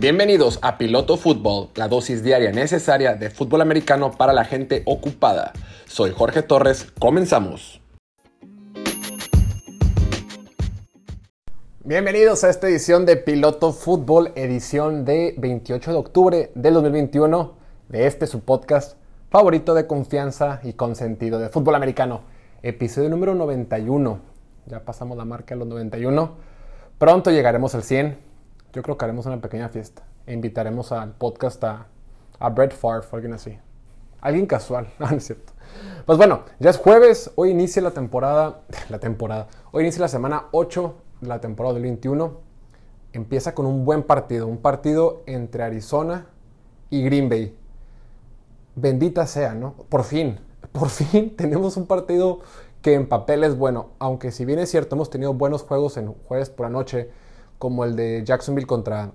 Bienvenidos a Piloto Fútbol, la dosis diaria necesaria de fútbol americano para la gente ocupada. Soy Jorge Torres, comenzamos. Bienvenidos a esta edición de Piloto Fútbol, edición de 28 de octubre del 2021, de este su podcast favorito de confianza y consentido de fútbol americano. Episodio número 91. Ya pasamos la marca de los 91. Pronto llegaremos al 100. Yo creo que haremos una pequeña fiesta. E invitaremos al podcast a, a Brett Favre, alguien así. Alguien casual, no, es cierto. Pues bueno, ya es jueves. Hoy inicia la temporada. La temporada. Hoy inicia la semana 8 de la temporada del 21. Empieza con un buen partido. Un partido entre Arizona y Green Bay bendita sea, ¿no? Por fin, por fin tenemos un partido que en papel es bueno, aunque si bien es cierto, hemos tenido buenos juegos en jueves por la noche, como el de Jacksonville contra,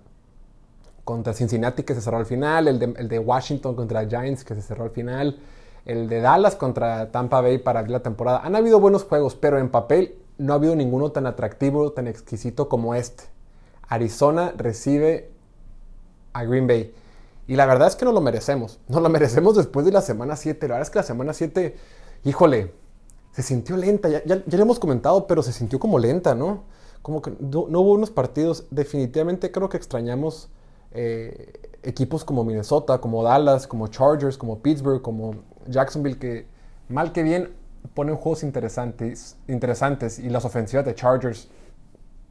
contra Cincinnati que se cerró al final, el de, Washington contra Giants que se cerró al final, el de Dallas contra Tampa Bay para abrir la temporada. Han habido buenos juegos, pero en papel no ha habido ninguno tan atractivo, tan exquisito como este. Arizona recibe a Green Bay. Y la verdad es que no lo merecemos. No lo merecemos después de la semana 7. La verdad es que la semana 7, híjole, se sintió lenta. Ya, ya, lo hemos comentado, pero se sintió como lenta, ¿no? Como que no, hubo unos partidos. Definitivamente creo que extrañamos eh, equipos como Minnesota, como Dallas, como Chargers, como Pittsburgh, como Jacksonville, que mal que bien ponen juegos interesantes, interesantes y las ofensivas de Chargers,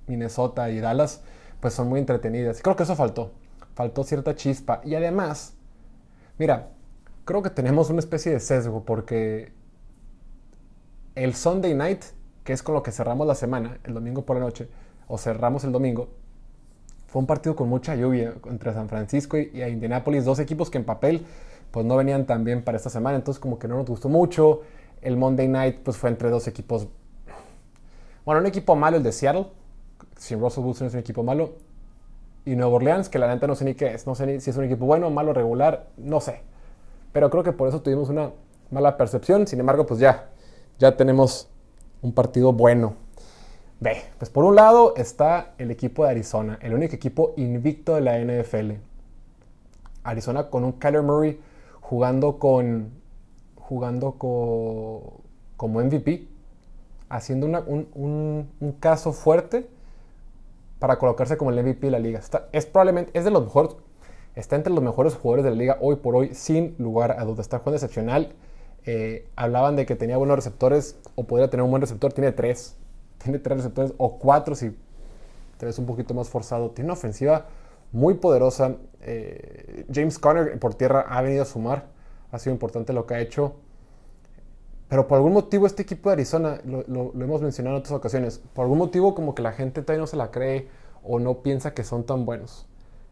Minnesota y Dallas, pues son muy entretenidas. Creo que eso faltó faltó cierta chispa. Y además, mira, creo que tenemos una especie de sesgo porque el Sunday night, que es con lo que cerramos la semana, el domingo por la noche, o cerramos el domingo, fue un partido con mucha lluvia entre San Francisco y, Indianapolis, dos equipos que en papel pues no venían tan bien para esta semana, entonces como que no nos gustó mucho. El Monday night pues fue entre dos equipos, bueno, un equipo malo, el de Seattle, sin Russell Wilson es un equipo malo, y Nuevo Orleans, que la neta no sé ni qué es, no sé ni si es un equipo bueno, malo, regular, no sé. Pero creo que por eso tuvimos una mala percepción, sin embargo, pues ya, ya tenemos un partido bueno. Ve, pues por un lado está el equipo de Arizona, el único equipo invicto de la NFL. Arizona con un Kyler Murray jugando con jugando como MVP, haciendo un, caso fuerte para colocarse como el MVP de la liga. es probablemente, es de los mejores, está entre los mejores jugadores de la liga hoy por hoy, sin lugar a dudas. Está jugando excepcional. Eh, hablaban de que tenía buenos receptores o podría tener un buen receptor. Tiene tres. Tiene tres receptores o cuatro si te ves un poquito más forzado. Tiene una ofensiva muy poderosa. Eh, James Conner por tierra ha venido a sumar. Ha sido importante lo que ha hecho. Pero por algún motivo este equipo de Arizona, lo, hemos mencionado en otras ocasiones, por algún motivo como que la gente todavía no se la cree o no piensa que son tan buenos.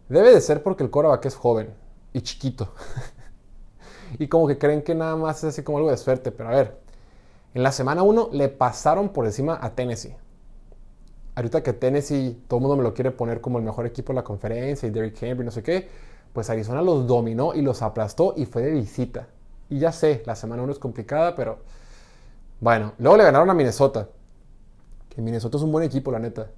Debe de ser porque el coreback es joven y chiquito. y como que creen que nada más es así como algo de suerte. Pero a ver, en la semana 1 le pasaron por encima a Tennessee. Ahorita que Tennessee, todo el mundo me lo quiere poner como el mejor equipo de la conferencia y Derrick Henry, no sé qué, pues Arizona los dominó y los aplastó y fue de visita. Y ya sé, la semana 1 es complicada, pero bueno. Luego le ganaron a Minnesota. Que Minnesota es un buen equipo, la neta.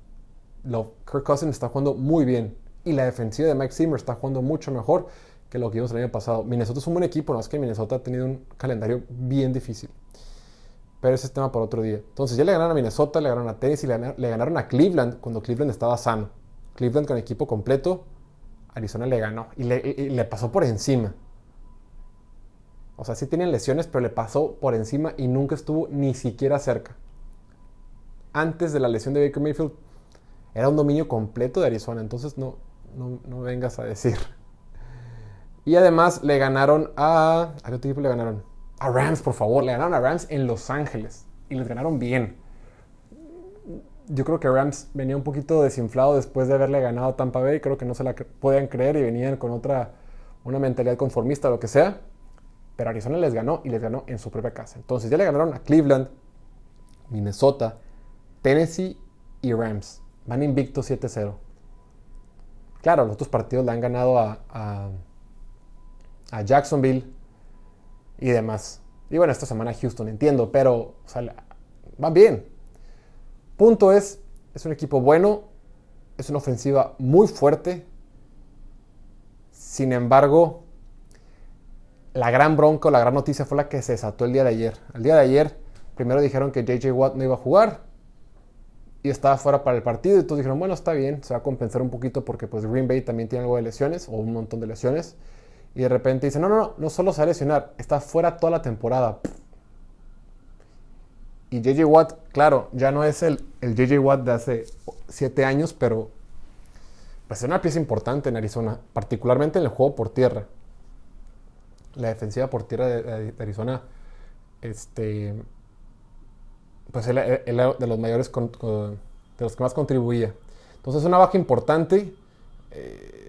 Kirk Cousins está jugando muy bien. Y la defensiva de Mike Zimmer está jugando mucho mejor que lo que vimos el año pasado. Minnesota es un buen equipo, no es que Minnesota ha tenido un calendario bien difícil. Pero ese es tema para otro día. Entonces ya le ganaron a Minnesota, le ganaron a Tennessee, le ganaron a Cleveland cuando Cleveland estaba sano. Cleveland con equipo completo, Arizona le ganó y le, pasó por encima. O sea, sí tienen lesiones, pero le pasó por encima y nunca estuvo ni siquiera cerca. Antes de la lesión de Baker Mayfield, era un dominio completo de Arizona, entonces no, no, vengas a decir. Y además le ganaron a... ¿A qué equipo le ganaron? A Rams, por favor. Le ganaron a Rams en Los Ángeles. Y les ganaron bien. Yo creo que Rams venía un poquito desinflado después de haberle ganado a Tampa Bay. Creo que no se la podían creer y venían con otra... Una mentalidad conformista lo que sea. Pero Arizona les ganó y les ganó en su propia casa. Entonces ya le ganaron a Cleveland, Minnesota, Tennessee y Rams. Van invictos 7-0. Claro, los otros partidos le han ganado a, Jacksonville y demás. Y bueno, esta semana Houston, entiendo, pero van bien. Punto es, es un equipo bueno, es una ofensiva muy fuerte Sin embargo, la gran bronca, la gran noticia fue la que se desató el día de ayer. El día de ayer, primero dijeron que JJ Watt no iba a jugar y estaba fuera para el partido. Y todos dijeron, bueno, está bien, se va a compensar un poquito porque pues Green Bay también tiene algo de lesiones o un montón de lesiones. Y de repente dicen, no, no, no, no solo se va a lesionar, está fuera toda la temporada. Y JJ Watt, claro, ya no es el, el JJ Watt de hace 7 años, pero pues es una pieza importante en Arizona, particularmente en el juego por tierra la defensiva por tierra de, Arizona, este, pues él, de los mayores, de los que más contribuía. Entonces es una baja importante, eh,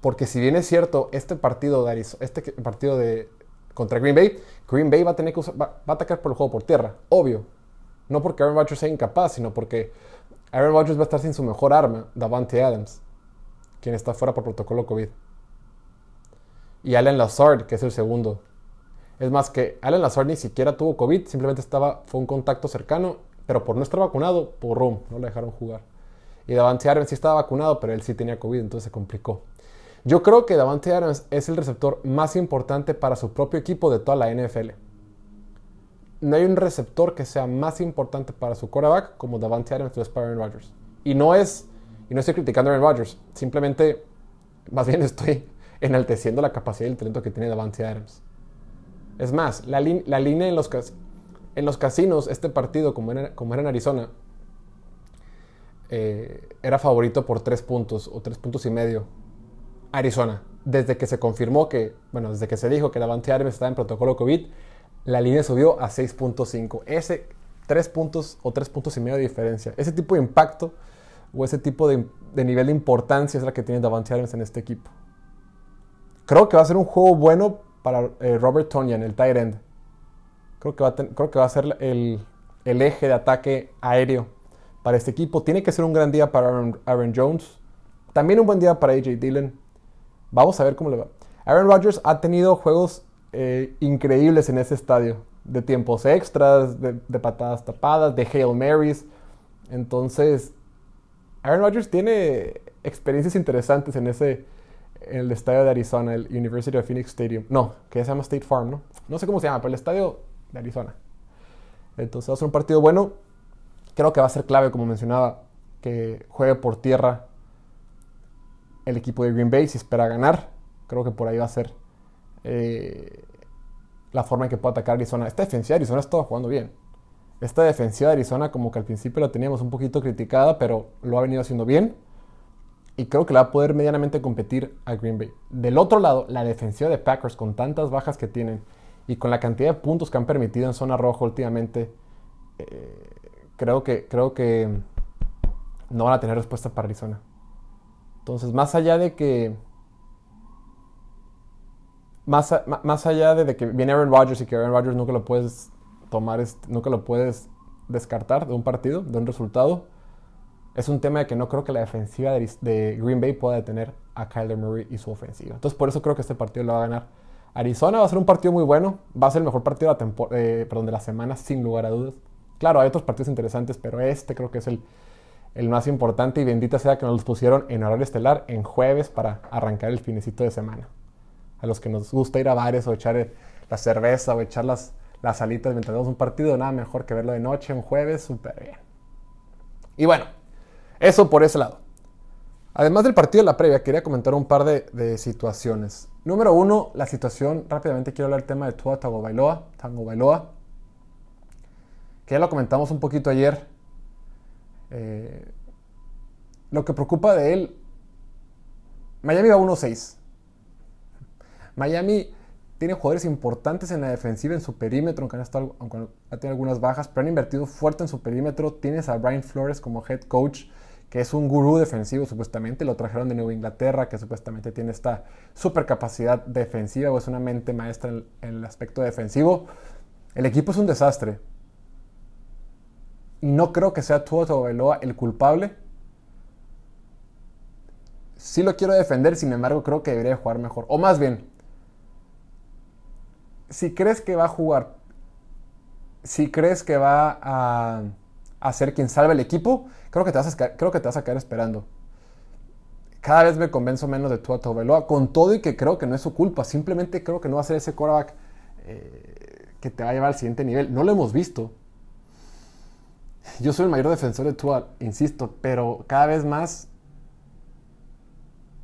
porque si bien es cierto, este partido de Arizona, este partido de contra Green Bay, Green Bay va a tener que va, a atacar por el juego por tierra, obvio. No porque Aaron Rodgers sea incapaz, sino porque Aaron Rodgers va a estar sin su mejor arma, Davante Adams, quien está fuera por protocolo COVID y Allen Lazard, que es el segundo. Es más que Allen Lazard ni siquiera tuvo COVID, simplemente estaba, fue un contacto cercano, pero por no estar vacunado, por rum, no le dejaron jugar. Y Davante Adams sí estaba vacunado, pero él sí tenía COVID, entonces se complicó. Yo creo que Davante Adams es el receptor más importante para su propio equipo de toda la NFL. No hay un receptor que sea más importante para su quarterback como Davante Adams es para Aaron Rodgers. Y no es, y no estoy criticando a Aaron Rodgers, simplemente, más bien estoy enalteciendo la capacidad y el talento que tiene Davante Adams. Es más, la, línea en los, en los casinos, este partido, como era, como era en Arizona, eh, era favorito por tres puntos o tres puntos y medio. Arizona. Desde que se confirmó que, bueno, desde que se dijo que Davante Adams estaba en protocolo COVID, la línea subió a 6.5. Ese tres puntos o tres puntos y medio de diferencia. Ese tipo de impacto o ese tipo de, nivel de importancia es la que tiene Davante Adams en este equipo. Creo que va a ser un juego bueno para eh, Robert Tonyan, el tight end. Creo que va a, creo que va a ser el, eje de ataque aéreo para este equipo. Tiene que ser un gran día para Aaron, Jones. También un buen día para AJ Dillon. Vamos a ver cómo le va. Aaron Rodgers ha tenido juegos eh, increíbles en ese estadio. De tiempos extras, de, patadas tapadas, de Hail Marys. Entonces, Aaron Rodgers tiene experiencias interesantes en ese, en el estadio de Arizona, el University of Phoenix Stadium. No, que se llama State Farm, ¿no? No sé cómo se llama, pero el estadio de Arizona. Entonces va a ser un partido bueno. Creo que va a ser clave, como mencionaba, que juegue por tierra el equipo de Green Bay si espera ganar. Creo que por ahí va a ser eh, la forma en que pueda atacar Arizona. Esta defensiva de Arizona está jugando bien. Esta defensiva de Arizona como que al principio la teníamos un poquito criticada, pero lo ha venido haciendo bien y creo que va a poder medianamente competir a Green Bay. Del otro lado, la defensiva de Packers con tantas bajas que tienen y con la cantidad de puntos que han permitido en zona roja últimamente, eh, creo, que, creo que no van a tener respuesta para Arizona. Entonces, más allá de que... Más, más allá de, que viene Aaron Rodgers y que Aaron Rodgers nunca lo puedes tomar, nunca lo puedes descartar de un partido, de un resultado es un tema de que no creo que la defensiva de, Green Bay pueda detener a Kyler Murray y su ofensiva. Entonces por eso creo que este partido lo va a ganar Arizona. Va a ser un partido muy bueno. Va a ser el mejor partido de la, eh, de la semana, sin lugar a dudas. Claro, hay otros partidos interesantes, pero este creo que es el, el más importante y bendita sea que nos los pusieron en horario estelar en jueves para arrancar el finecito de semana. A los que nos gusta ir a bares o echar eh, la cerveza o echar las, las alitas mientras vemos un partido, nada mejor que verlo de noche, un jueves, súper bien. Y bueno, eso por ese lado. Además del partido de la previa, quería comentar un par de, situaciones. Número uno, la situación, rápidamente quiero hablar del tema de Tua Tagovailoa, Tango Bailoa, que ya lo comentamos un poquito ayer. Eh, lo que preocupa de él, Miami va 1-6. Miami tiene jugadores importantes en la defensiva, en su perímetro, aunque, ha tenido algunas bajas, pero han invertido fuerte en su perímetro. Tienes a Brian Flores como head coach que es un gurú defensivo supuestamente, lo trajeron de Nueva Inglaterra, que supuestamente tiene esta super capacidad defensiva o es una mente maestra en, el aspecto defensivo. El equipo es un desastre. No creo que sea Tua Tagovailoa el culpable. Sí lo quiero defender, sin embargo creo que debería jugar mejor. O más bien, si crees que va a jugar, si crees que va a a ser quien salve el equipo, creo que te vas a, creo que te vas a quedar esperando. cada vez me convenzo menos de Tua Tagovailoa, con todo y que creo que no es su culpa. Simplemente creo que no va a ser ese quarterback eh, que te va a llevar al siguiente nivel. No lo hemos visto. Yo soy el mayor defensor de Tua, insisto, pero cada vez más,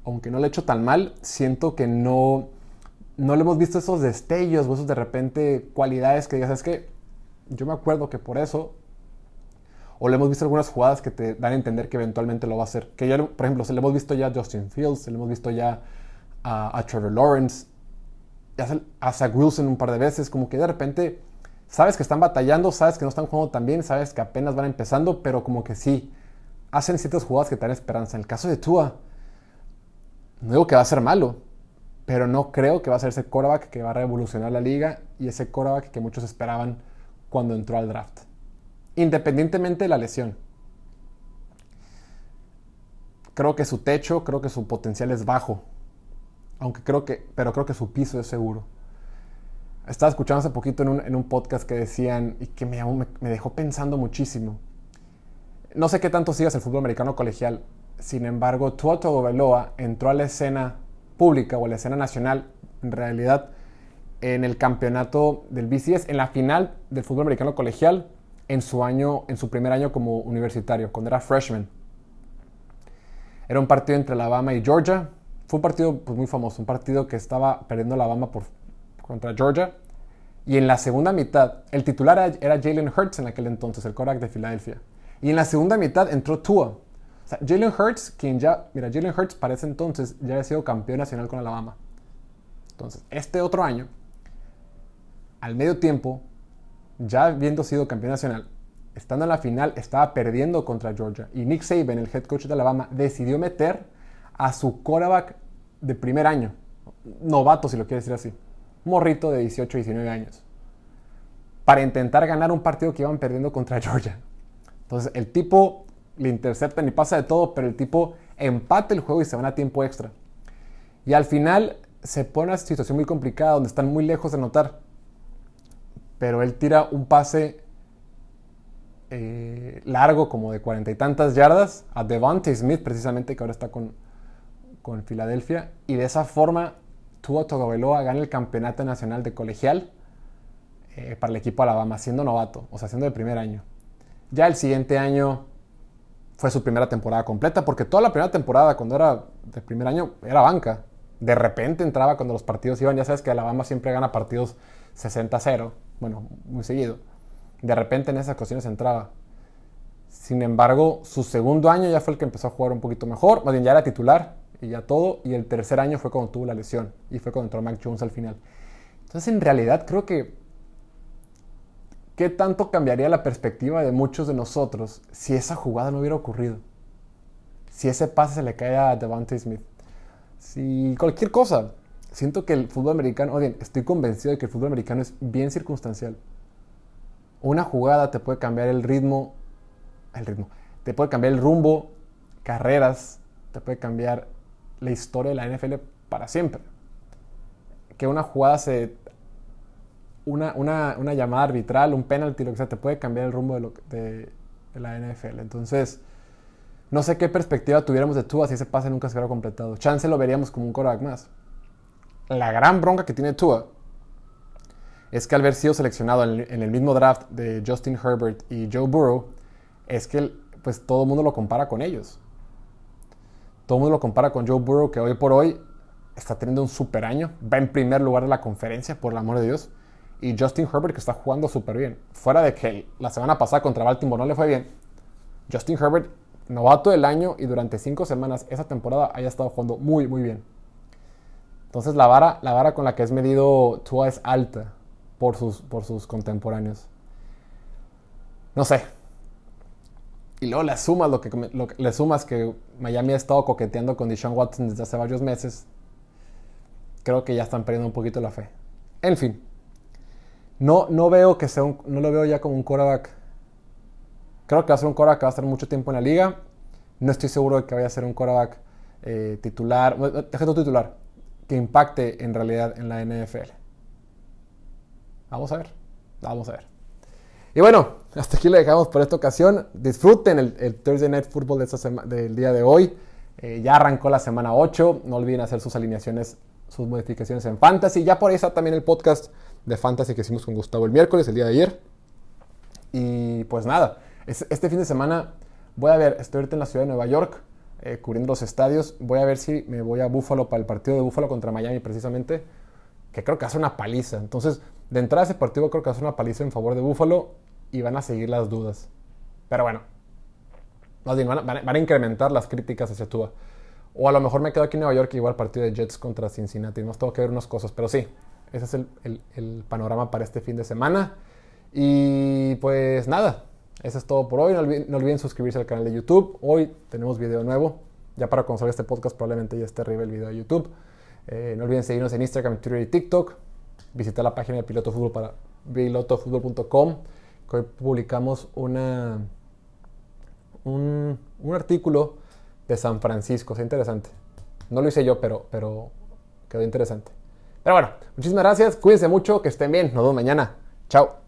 aunque no le he hecho tan mal, siento que no, no le hemos visto esos destellos o esos de repente cualidades que digas, es que yo me acuerdo que por eso o le hemos visto algunas jugadas que te dan a entender que eventualmente lo va a hacer. Que ya, por ejemplo, se le hemos visto ya a Justin Fields, se le hemos visto ya a, Trevor Lawrence, a Zach Wilson un par de veces, como que de repente sabes que están batallando, sabes que no están jugando tan bien, sabes que apenas van empezando, pero como que sí, hacen ciertas jugadas que te dan esperanza. En el caso de Tua, no digo que va a ser malo, pero no creo que va a ser ese quarterback que va a revolucionar la liga y ese quarterback que muchos esperaban cuando entró al draft independientemente de la lesión. Creo que su techo, creo que su potencial es bajo. Aunque creo que, pero creo que su piso es seguro. Estaba escuchando hace poquito en un, podcast que decían y que me, me, dejó pensando muchísimo. No sé qué tanto sigas el fútbol americano colegial. Sin embargo, Tuoto Veloa entró a la escena pública o a la escena nacional, en realidad, en el campeonato del BCS, en la final del fútbol americano colegial en su año, en su primer año como universitario, cuando era freshman. Era un partido entre Alabama y Georgia. Fue un partido pues, muy famoso, un partido que estaba perdiendo Alabama por, contra Georgia. Y en la segunda mitad, el titular era Jalen Hurts en aquel entonces, el Korak de Filadelfia. Y en la segunda mitad entró Tua. O sea, Jalen Hurts, quien ya, mira, Jalen Hurts para ese entonces ya había sido campeón nacional con Alabama. Entonces, este otro año, al medio tiempo, ya habiendo sido campeón nacional, estando en la final, estaba perdiendo contra Georgia. Y Nick Saban, el head coach de Alabama, decidió meter a su quarterback de primer año, novato si lo quiere decir así, morrito de 18, 19 años, para intentar ganar un partido que iban perdiendo contra Georgia. Entonces el tipo le intercepta y pasa de todo, pero el tipo empata el juego y se van a tiempo extra. Y al final se pone una situación muy complicada donde están muy lejos de anotar pero él tira un pase eh, largo, como de cuarenta y tantas yardas, a Devante Smith, precisamente, que ahora está con, con Filadelfia, y de esa forma Tua Tagovailoa gana el campeonato nacional de colegial eh, para el equipo Alabama, siendo novato, o sea, siendo de primer año. Ya el siguiente año fue su primera temporada completa, porque toda la primera temporada, cuando era de primer año, era banca. De repente entraba cuando los partidos iban, ya sabes que Alabama siempre gana partidos 60-0 bueno, muy seguido. De repente en esas ocasiones entraba. Sin embargo, su segundo año ya fue el que empezó a jugar un poquito mejor, más bien ya era titular y ya todo, y el tercer año fue cuando tuvo la lesión y fue cuando entró Mac Jones al final. Entonces, en realidad creo que ¿qué tanto cambiaría la perspectiva de muchos de nosotros si esa jugada no hubiera ocurrido? Si ese pase se le cae a Devante Smith. Si cualquier cosa, siento que el fútbol americano, oye, estoy convencido de que el fútbol americano es bien circunstancial. Una jugada te puede cambiar el ritmo, el ritmo, te puede cambiar el rumbo, carreras, te puede cambiar la historia de la NFL para siempre. Que una jugada se. Una, una, llamada arbitral, un penalti, lo que sea, te puede cambiar el rumbo de, de, la NFL. Entonces, no sé qué perspectiva tuviéramos de Tua si ese pase nunca se hubiera completado. Chance lo veríamos como un quarterback más la gran bronca que tiene Tua es que al haber sido seleccionado en, el mismo draft de Justin Herbert y Joe Burrow, es que pues todo el mundo lo compara con ellos. Todo el mundo lo compara con Joe Burrow, que hoy por hoy está teniendo un super año, va en primer lugar de la conferencia, por el amor de Dios. Y Justin Herbert, que está jugando súper bien. Fuera de que la semana pasada contra Baltimore no le fue bien, Justin Herbert, novato del año y durante cinco semanas esa temporada haya estado jugando muy, muy bien. Entonces la vara, la vara con la que es medido Tua es alta por sus, por sus contemporáneos. No sé. Y luego le sumas lo que, le sumas que Miami ha estado coqueteando con Deshaun Watson desde hace varios meses. Creo que ya están perdiendo un poquito la fe. En fin. No, no veo que sea un, no lo veo ya como un quarterback. Creo que va a ser un quarterback que va a estar mucho tiempo en la liga. No estoy seguro de que vaya a ser un quarterback eh, titular. Deja titular que impacte en realidad en la NFL. Vamos a ver, vamos a ver. Y bueno, hasta aquí le dejamos por esta ocasión. Disfruten el, Thursday Night Football del día de hoy. Eh, ya arrancó la semana 8. No olviden hacer sus alineaciones, sus modificaciones en Fantasy. Ya por ahí está también el podcast de Fantasy que hicimos con Gustavo el miércoles, el día de ayer. Y pues nada, este fin de semana voy a ver, estoy ahorita en la ciudad de Nueva York, eh, cubriendo los estadios. Voy a ver si me voy a Buffalo para el partido de Buffalo contra Miami precisamente, que creo que hace una paliza. Entonces, de entrada ese partido creo que hace una paliza en favor de Buffalo y van a seguir las dudas. Pero bueno, van, a, incrementar las críticas hacia Tua. O a lo mejor me quedo aquí en Nueva York y igual partido de Jets contra Cincinnati. Nos tengo que ver unas cosas, pero sí, ese es el, panorama para este fin de semana. Y pues nada, eso es todo por hoy. No olviden, suscribirse al canal de YouTube. Hoy tenemos video nuevo. Ya para cuando este podcast probablemente ya esté arriba el video de YouTube. Eh, no olviden seguirnos en Instagram, Twitter y TikTok. Visitar la página de Piloto Fútbol para pilotofutbol.com. hoy publicamos una un, artículo de San Francisco. Es interesante. No lo hice yo, pero, pero quedó interesante. Pero bueno, muchísimas gracias. Cuídense mucho, que estén bien. Nos vemos mañana. Chao.